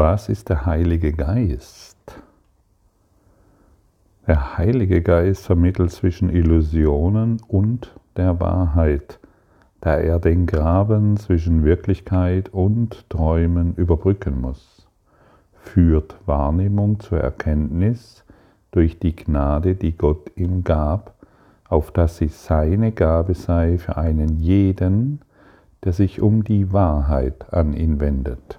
Was ist der Heilige Geist? Der Heilige Geist vermittelt zwischen Illusionen und der Wahrheit, da er den Graben zwischen Wirklichkeit und Träumen überbrücken muss, führt Wahrnehmung zur Erkenntnis durch die Gnade, die Gott ihm gab, auf dass sie seine Gabe sei für einen jeden, der sich um die Wahrheit an ihn wendet.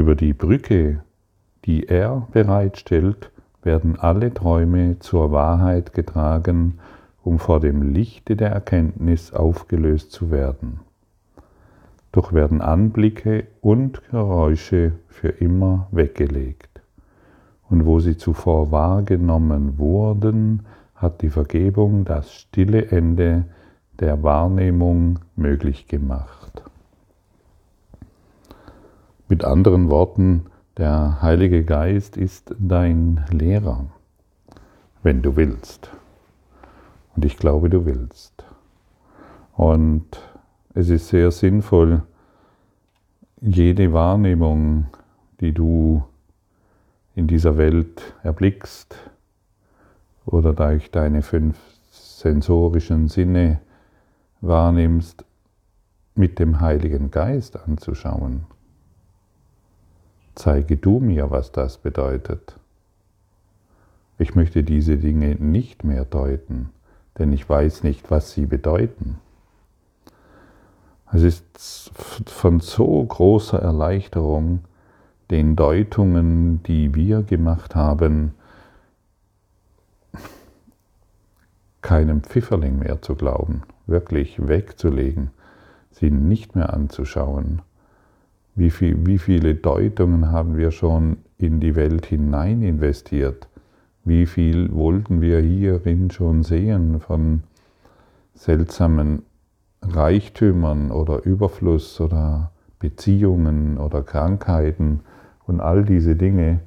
Über die Brücke, die er bereitstellt, werden alle Träume zur Wahrheit getragen, um vor dem Lichte der Erkenntnis aufgelöst zu werden. Doch werden Anblicke und Geräusche für immer weggelegt. Und wo sie zuvor wahrgenommen wurden, hat die Vergebung das stille Ende der Wahrnehmung möglich gemacht. Mit anderen Worten, der Heilige Geist ist dein Lehrer, wenn du willst. Und ich glaube, du willst. Und es ist sehr sinnvoll, jede Wahrnehmung, die du in dieser Welt erblickst oder durch deine fünf sensorischen Sinne wahrnimmst, mit dem Heiligen Geist anzuschauen. Zeige du mir, was das bedeutet. Ich möchte diese Dinge nicht mehr deuten, denn ich weiß nicht, was sie bedeuten. Es ist von so großer Erleichterung, den Deutungen, die wir gemacht haben, keinem Pfifferling mehr zu glauben, wirklich wegzulegen, sie nicht mehr anzuschauen wie, viel, wie viele Deutungen haben wir schon in die Welt hinein investiert? Wie viel wollten wir hierin schon sehen von seltsamen Reichtümern oder Überfluss oder Beziehungen oder Krankheiten und all diese Dinge.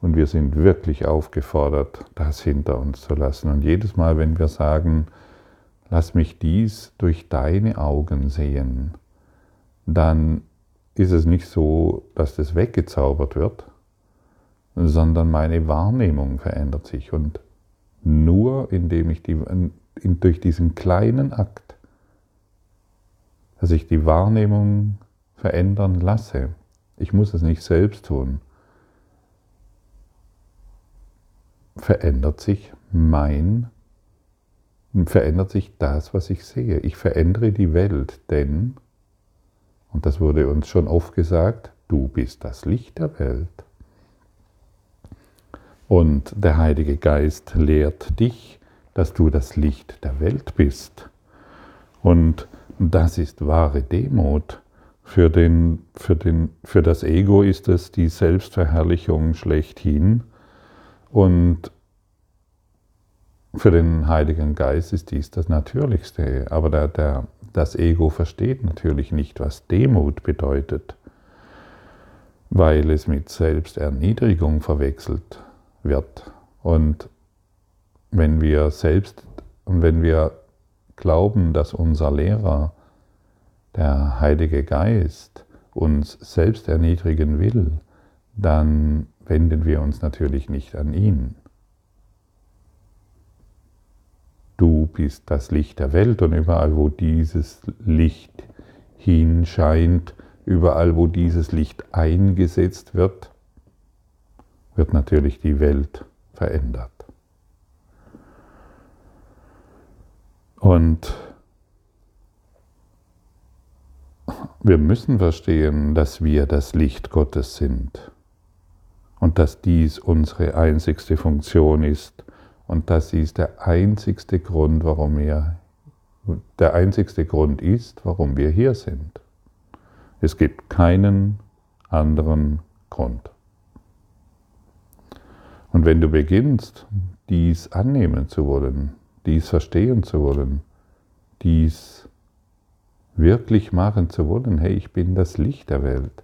Und wir sind wirklich aufgefordert, das hinter uns zu lassen. Und jedes Mal, wenn wir sagen, lass mich dies durch deine Augen sehen, dann ist es nicht so, dass das weggezaubert wird, sondern meine Wahrnehmung verändert sich. Und nur indem ich die, durch diesen kleinen Akt, dass ich die Wahrnehmung verändern lasse, ich muss es nicht selbst tun, verändert sich mein, verändert sich das, was ich sehe. Ich verändere die Welt, denn und das wurde uns schon oft gesagt, du bist das Licht der Welt. Und der Heilige Geist lehrt dich, dass du das Licht der Welt bist. Und das ist wahre Demut. Für, den, für, den, für das Ego ist es die Selbstverherrlichung schlechthin. Und für den Heiligen Geist ist dies das Natürlichste. Aber der, der, das Ego versteht natürlich nicht, was Demut bedeutet, weil es mit Selbsterniedrigung verwechselt wird. Und wenn wir selbst und wenn wir glauben, dass unser Lehrer, der Heilige Geist, uns selbst erniedrigen will, dann wenden wir uns natürlich nicht an ihn. Du bist das Licht der Welt und überall, wo dieses Licht hinscheint, überall, wo dieses Licht eingesetzt wird, wird natürlich die Welt verändert. Und wir müssen verstehen, dass wir das Licht Gottes sind und dass dies unsere einzigste Funktion ist, und das ist der einzigste Grund, warum wir, der einzigste Grund ist, warum wir hier sind. Es gibt keinen anderen Grund. Und wenn du beginnst, dies annehmen zu wollen, dies verstehen zu wollen, dies wirklich machen zu wollen, hey, ich bin das Licht der Welt.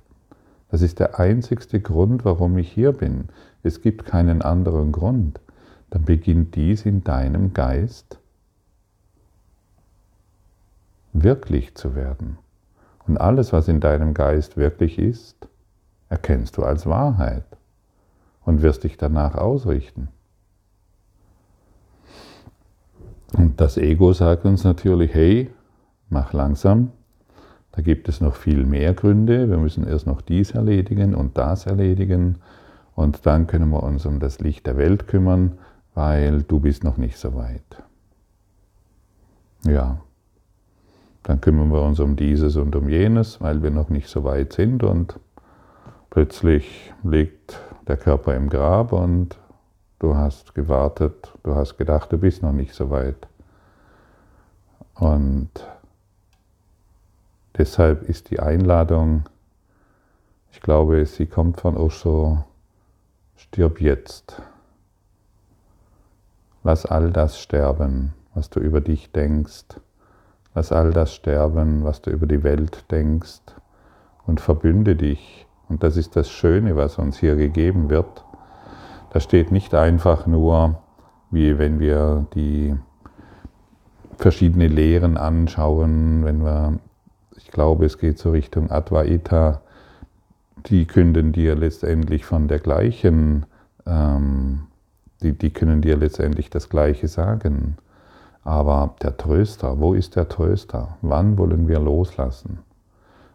Das ist der einzigste Grund, warum ich hier bin. Es gibt keinen anderen Grund dann beginnt dies in deinem Geist wirklich zu werden. Und alles, was in deinem Geist wirklich ist, erkennst du als Wahrheit und wirst dich danach ausrichten. Und das Ego sagt uns natürlich, hey, mach langsam, da gibt es noch viel mehr Gründe, wir müssen erst noch dies erledigen und das erledigen und dann können wir uns um das Licht der Welt kümmern, weil du bist noch nicht so weit. Ja, dann kümmern wir uns um dieses und um jenes, weil wir noch nicht so weit sind und plötzlich liegt der Körper im Grab und du hast gewartet, du hast gedacht, du bist noch nicht so weit. Und deshalb ist die Einladung, ich glaube, sie kommt von Osho, stirb jetzt. Lass all das sterben, was du über dich denkst. Lass all das sterben, was du über die Welt denkst. Und verbünde dich. Und das ist das Schöne, was uns hier gegeben wird. Da steht nicht einfach nur, wie wenn wir die verschiedene Lehren anschauen, wenn wir, ich glaube, es geht so Richtung Advaita, die künden dir letztendlich von der gleichen ähm, die, die können dir letztendlich das Gleiche sagen. Aber der Tröster, wo ist der Tröster? Wann wollen wir loslassen?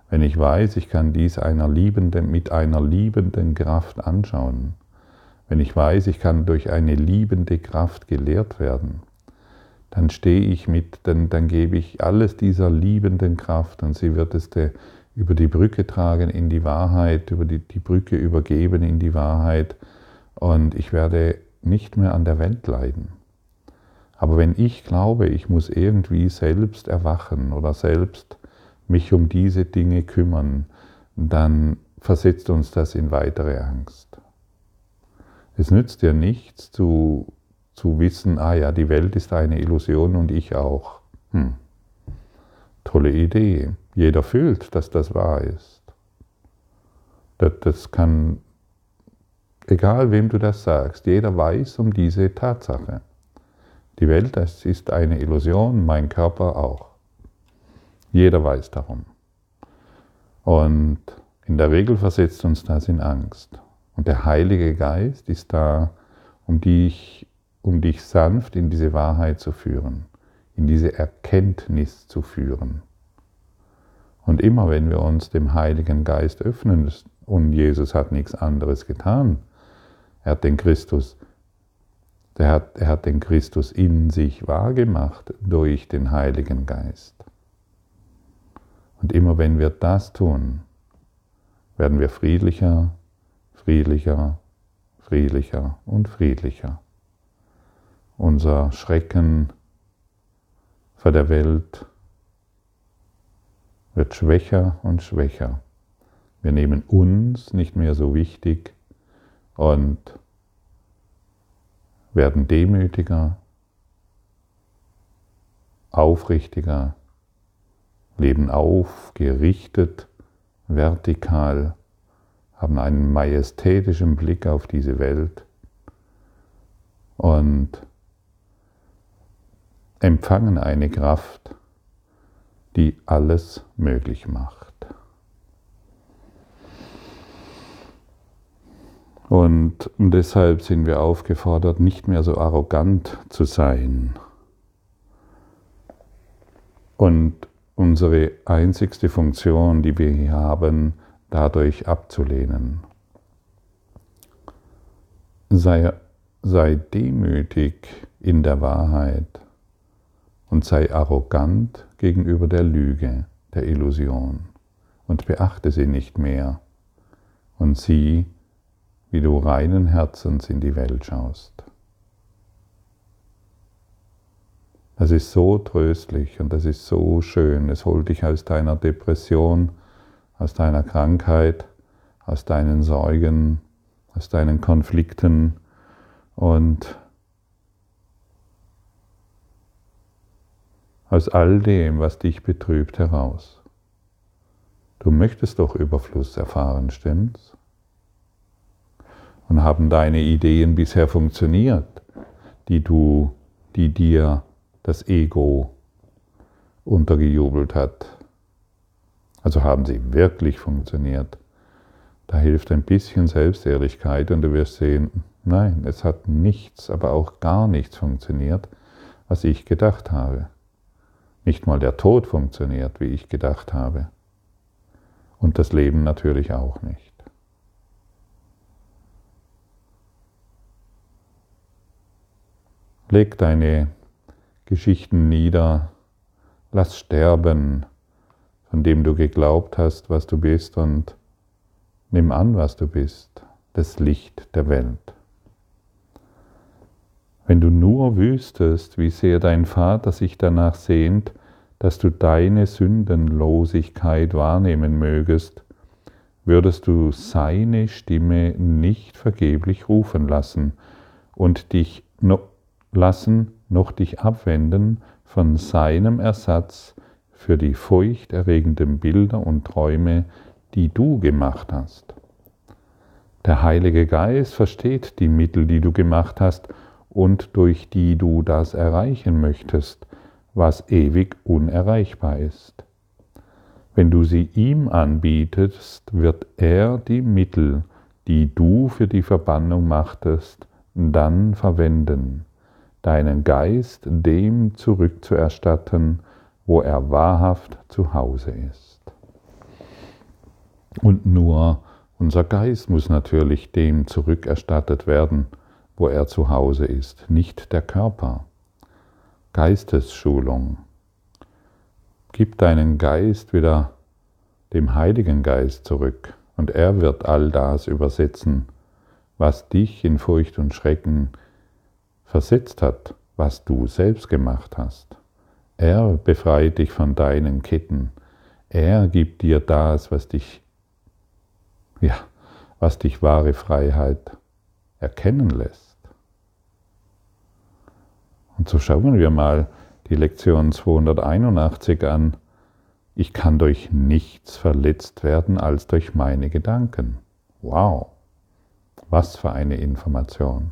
Wenn ich weiß, ich kann dies einer liebenden, mit einer liebenden Kraft anschauen, wenn ich weiß, ich kann durch eine liebende Kraft gelehrt werden, dann stehe ich mit, dann, dann gebe ich alles dieser liebenden Kraft und sie wird es über die Brücke tragen in die Wahrheit, über die, die Brücke übergeben in die Wahrheit und ich werde nicht mehr an der Welt leiden. Aber wenn ich glaube, ich muss irgendwie selbst erwachen oder selbst mich um diese Dinge kümmern, dann versetzt uns das in weitere Angst. Es nützt dir nichts zu, zu wissen, ah ja, die Welt ist eine Illusion und ich auch. Hm. Tolle Idee. Jeder fühlt, dass das wahr ist. Das, das kann Egal wem du das sagst, jeder weiß um diese Tatsache. Die Welt das ist eine Illusion, mein Körper auch. Jeder weiß darum. Und in der Regel versetzt uns das in Angst. Und der Heilige Geist ist da, um dich, um dich sanft in diese Wahrheit zu führen, in diese Erkenntnis zu führen. Und immer wenn wir uns dem Heiligen Geist öffnen, und Jesus hat nichts anderes getan, er hat den Christus, er hat, er hat den Christus in sich wahrgemacht durch den Heiligen Geist. Und immer wenn wir das tun, werden wir friedlicher, friedlicher, friedlicher und friedlicher. Unser Schrecken vor der Welt wird schwächer und schwächer. Wir nehmen uns nicht mehr so wichtig und werden demütiger, aufrichtiger, leben aufgerichtet, vertikal, haben einen majestätischen Blick auf diese Welt und empfangen eine Kraft, die alles möglich macht. Und deshalb sind wir aufgefordert, nicht mehr so arrogant zu sein. Und unsere einzigste Funktion, die wir hier haben, dadurch abzulehnen. Sei, sei demütig in der Wahrheit und sei arrogant gegenüber der Lüge, der Illusion und beachte sie nicht mehr und sieh, wie du reinen Herzens in die Welt schaust. Das ist so tröstlich und das ist so schön. Es holt dich aus deiner Depression, aus deiner Krankheit, aus deinen Sorgen, aus deinen Konflikten und aus all dem, was dich betrübt, heraus. Du möchtest doch Überfluss erfahren, stimmt's? Und haben deine Ideen bisher funktioniert, die du, die dir das Ego untergejubelt hat? Also haben sie wirklich funktioniert? Da hilft ein bisschen Selbstehrlichkeit und du wirst sehen, nein, es hat nichts, aber auch gar nichts funktioniert, was ich gedacht habe. Nicht mal der Tod funktioniert, wie ich gedacht habe. Und das Leben natürlich auch nicht. Leg deine Geschichten nieder, lass sterben, von dem du geglaubt hast, was du bist, und nimm an, was du bist, das Licht der Welt. Wenn du nur wüsstest, wie sehr dein Vater sich danach sehnt, dass du deine Sündenlosigkeit wahrnehmen mögest, würdest du seine Stimme nicht vergeblich rufen lassen und dich no lassen, noch dich abwenden von seinem Ersatz für die furchterregenden Bilder und Träume, die du gemacht hast. Der Heilige Geist versteht die Mittel, die du gemacht hast und durch die du das erreichen möchtest, was ewig unerreichbar ist. Wenn du sie ihm anbietest, wird er die Mittel, die du für die Verbannung machtest, dann verwenden, deinen Geist dem zurückzuerstatten, wo er wahrhaft zu Hause ist. Und nur unser Geist muss natürlich dem zurückerstattet werden, wo er zu Hause ist, nicht der Körper. Geistesschulung. Gib deinen Geist wieder dem Heiligen Geist zurück und er wird all das übersetzen, was dich in Furcht und Schrecken versetzt hat, was du selbst gemacht hast. Er befreit dich von deinen Ketten. Er gibt dir das, was dich, ja, was dich wahre Freiheit erkennen lässt. Und so schauen wir mal die Lektion 281 an. Ich kann durch nichts verletzt werden als durch meine Gedanken. Wow, was für eine Information.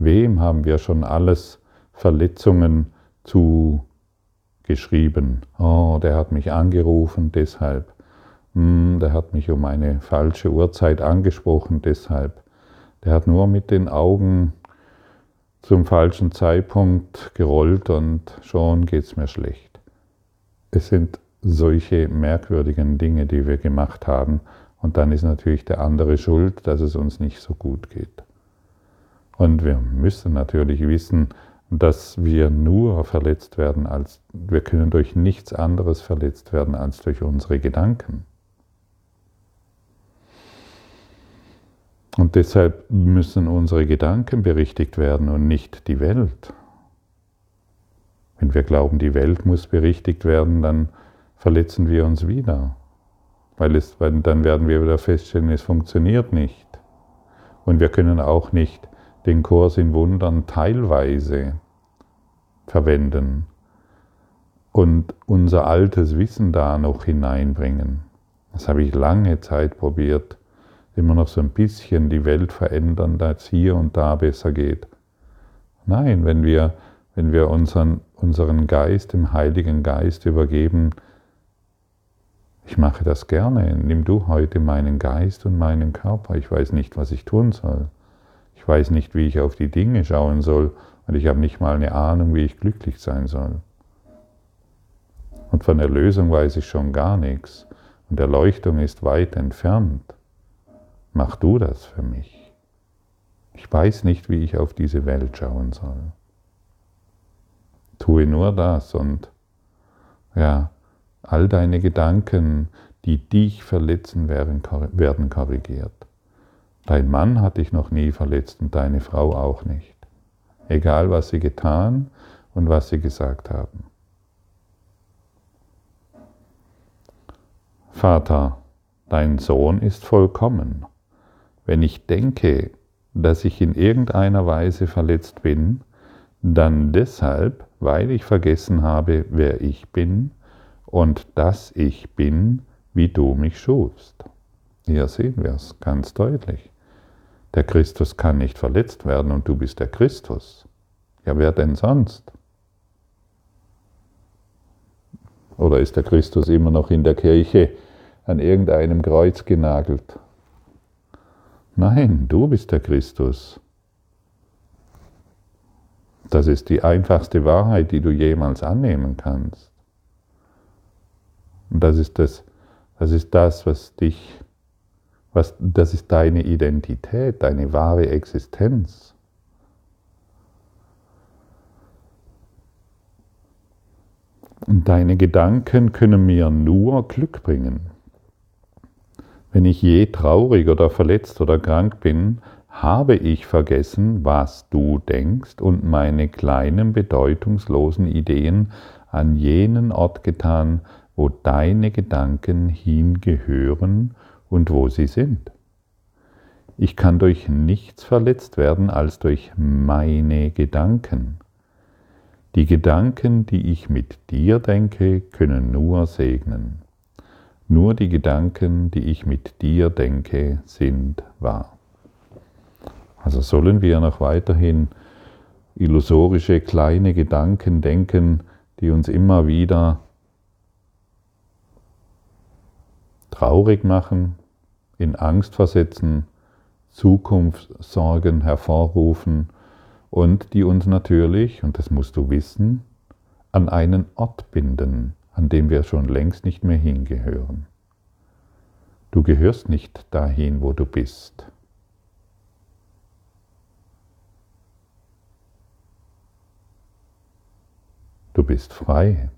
Wem haben wir schon alles Verletzungen zugeschrieben? Oh, der hat mich angerufen, deshalb. Hm, der hat mich um eine falsche Uhrzeit angesprochen, deshalb. Der hat nur mit den Augen zum falschen Zeitpunkt gerollt und schon geht es mir schlecht. Es sind solche merkwürdigen Dinge, die wir gemacht haben und dann ist natürlich der andere schuld, dass es uns nicht so gut geht. Und wir müssen natürlich wissen, dass wir nur verletzt werden als, wir können durch nichts anderes verletzt werden als durch unsere Gedanken. Und deshalb müssen unsere Gedanken berichtigt werden und nicht die Welt. Wenn wir glauben, die Welt muss berichtigt werden, dann verletzen wir uns wieder. Weil, es, dann werden wir wieder feststellen, es funktioniert nicht. Und wir können auch nicht den Kurs in Wundern teilweise verwenden und unser altes Wissen da noch hineinbringen. Das habe ich lange Zeit probiert immer noch so ein bisschen die Welt verändern, da es hier und da besser geht. Nein, wenn wir, wenn wir unseren, unseren Geist, dem Heiligen Geist übergeben, ich mache das gerne, nimm du heute meinen Geist und meinen Körper, ich weiß nicht, was ich tun soll. Ich weiß nicht, wie ich auf die Dinge schauen soll und ich habe nicht mal eine Ahnung, wie ich glücklich sein soll. Und von Erlösung weiß ich schon gar nichts und Erleuchtung ist weit entfernt. Mach du das für mich. Ich weiß nicht, wie ich auf diese Welt schauen soll. Tue nur das und ja, all deine Gedanken, die dich verletzen, werden korrigiert. Dein Mann hat dich noch nie verletzt und deine Frau auch nicht. Egal, was sie getan und was sie gesagt haben. Vater, dein Sohn ist vollkommen wenn ich denke, dass ich in irgendeiner Weise verletzt bin, dann deshalb, weil ich vergessen habe, wer ich bin und dass ich bin, wie du mich schufst. Hier sehen wir es ganz deutlich. Der Christus kann nicht verletzt werden und du bist der Christus. Ja, wer denn sonst? Oder ist der Christus immer noch in der Kirche an irgendeinem Kreuz genagelt? Nein, du bist der Christus. Das ist die einfachste Wahrheit, die du jemals annehmen kannst. Und das ist das, das, ist das was dich, was, das ist deine Identität, deine wahre Existenz. Deine Gedanken können mir nur Glück bringen. Wenn ich je traurig oder verletzt oder krank bin, habe ich vergessen, was du denkst und meine kleinen bedeutungslosen Ideen an jenen Ort getan, wo deine Gedanken hingehören und wo sie sind. Ich kann durch nichts verletzt werden als durch meine Gedanken. Die Gedanken, die ich mit dir denke, können nur segnen. Nur die Gedanken, die ich mit dir denke, sind wahr. Also sollen wir noch weiterhin illusorische kleine Gedanken denken, die uns immer wieder traurig machen, in Angst versetzen, Zukunftssorgen hervorrufen und die uns natürlich, und das musst du wissen, an einen Ort binden, an dem wir schon längst nicht mehr hingehören. Du gehörst nicht dahin, wo du bist. Du bist frei.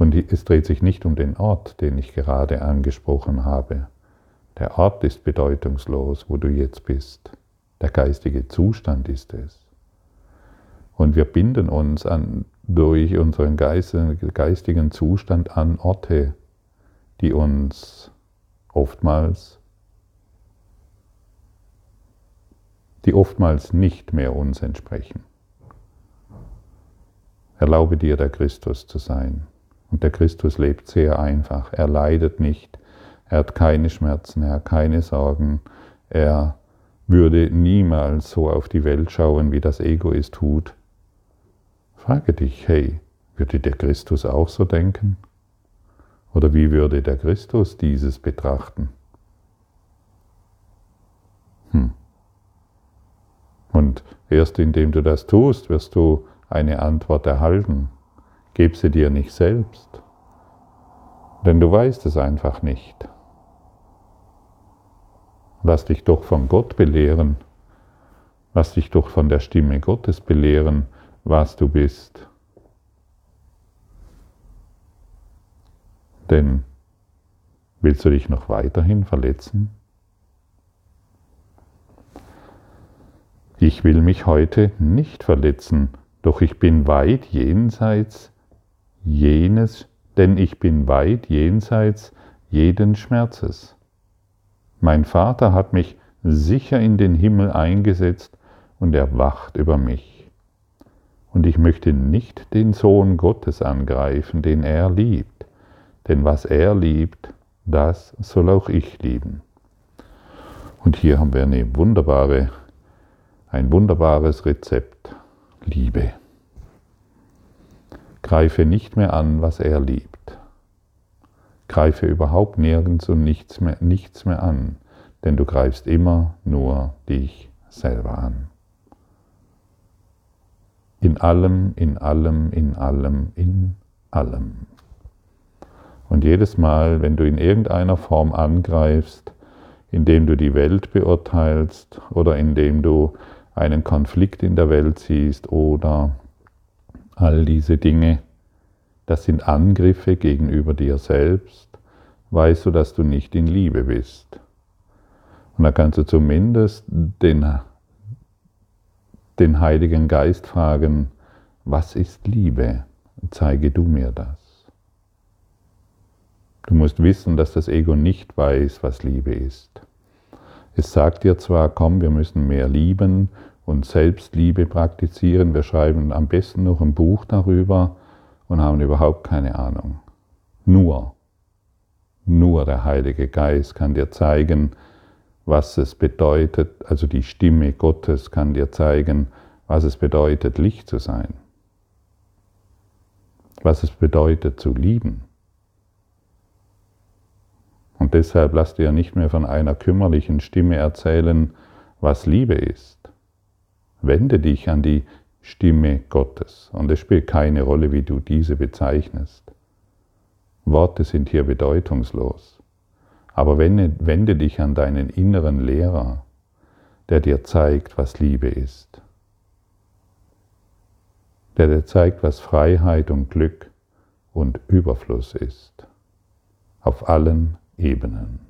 Und es dreht sich nicht um den Ort, den ich gerade angesprochen habe. Der Ort ist bedeutungslos, wo du jetzt bist. Der geistige Zustand ist es. Und wir binden uns an, durch unseren geistigen Zustand an Orte, die uns oftmals, die oftmals nicht mehr uns entsprechen. Erlaube dir, der Christus zu sein. Und der Christus lebt sehr einfach. Er leidet nicht. Er hat keine Schmerzen. Er hat keine Sorgen. Er würde niemals so auf die Welt schauen, wie das Ego es tut. Frage dich, hey, würde der Christus auch so denken? Oder wie würde der Christus dieses betrachten? Hm. Und erst indem du das tust, wirst du eine Antwort erhalten. Gib sie dir nicht selbst, denn du weißt es einfach nicht. Lass dich doch von Gott belehren. Lass dich doch von der Stimme Gottes belehren, was du bist. Denn willst du dich noch weiterhin verletzen? Ich will mich heute nicht verletzen, doch ich bin weit jenseits jenes, denn ich bin weit jenseits jeden Schmerzes. Mein Vater hat mich sicher in den Himmel eingesetzt und er wacht über mich. Und ich möchte nicht den Sohn Gottes angreifen, den er liebt, denn was er liebt, das soll auch ich lieben. Und hier haben wir eine wunderbare, ein wunderbares Rezept. Liebe. Greife nicht mehr an, was er liebt. Greife überhaupt nirgends und nichts mehr, nichts mehr an, denn du greifst immer nur dich selber an. In allem, in allem, in allem, in allem. Und jedes Mal, wenn du in irgendeiner Form angreifst, indem du die Welt beurteilst oder indem du einen Konflikt in der Welt siehst oder all diese Dinge, das sind Angriffe gegenüber dir selbst, weißt du, dass du nicht in Liebe bist. Und da kannst du zumindest den, den Heiligen Geist fragen, was ist Liebe? Zeige du mir das. Du musst wissen, dass das Ego nicht weiß, was Liebe ist. Es sagt dir zwar, komm, wir müssen mehr lieben und Selbstliebe praktizieren, wir schreiben am besten noch ein Buch darüber, und haben überhaupt keine Ahnung. Nur, nur der Heilige Geist kann dir zeigen, was es bedeutet, also die Stimme Gottes kann dir zeigen, was es bedeutet, Licht zu sein, was es bedeutet zu lieben. Und deshalb lass dir nicht mehr von einer kümmerlichen Stimme erzählen, was Liebe ist. Wende dich an die Stimme Gottes und es spielt keine Rolle, wie du diese bezeichnest. Worte sind hier bedeutungslos. Aber wende, wende dich an deinen inneren Lehrer, der dir zeigt, was Liebe ist. Der dir zeigt, was Freiheit und Glück und Überfluss ist. Auf allen Ebenen.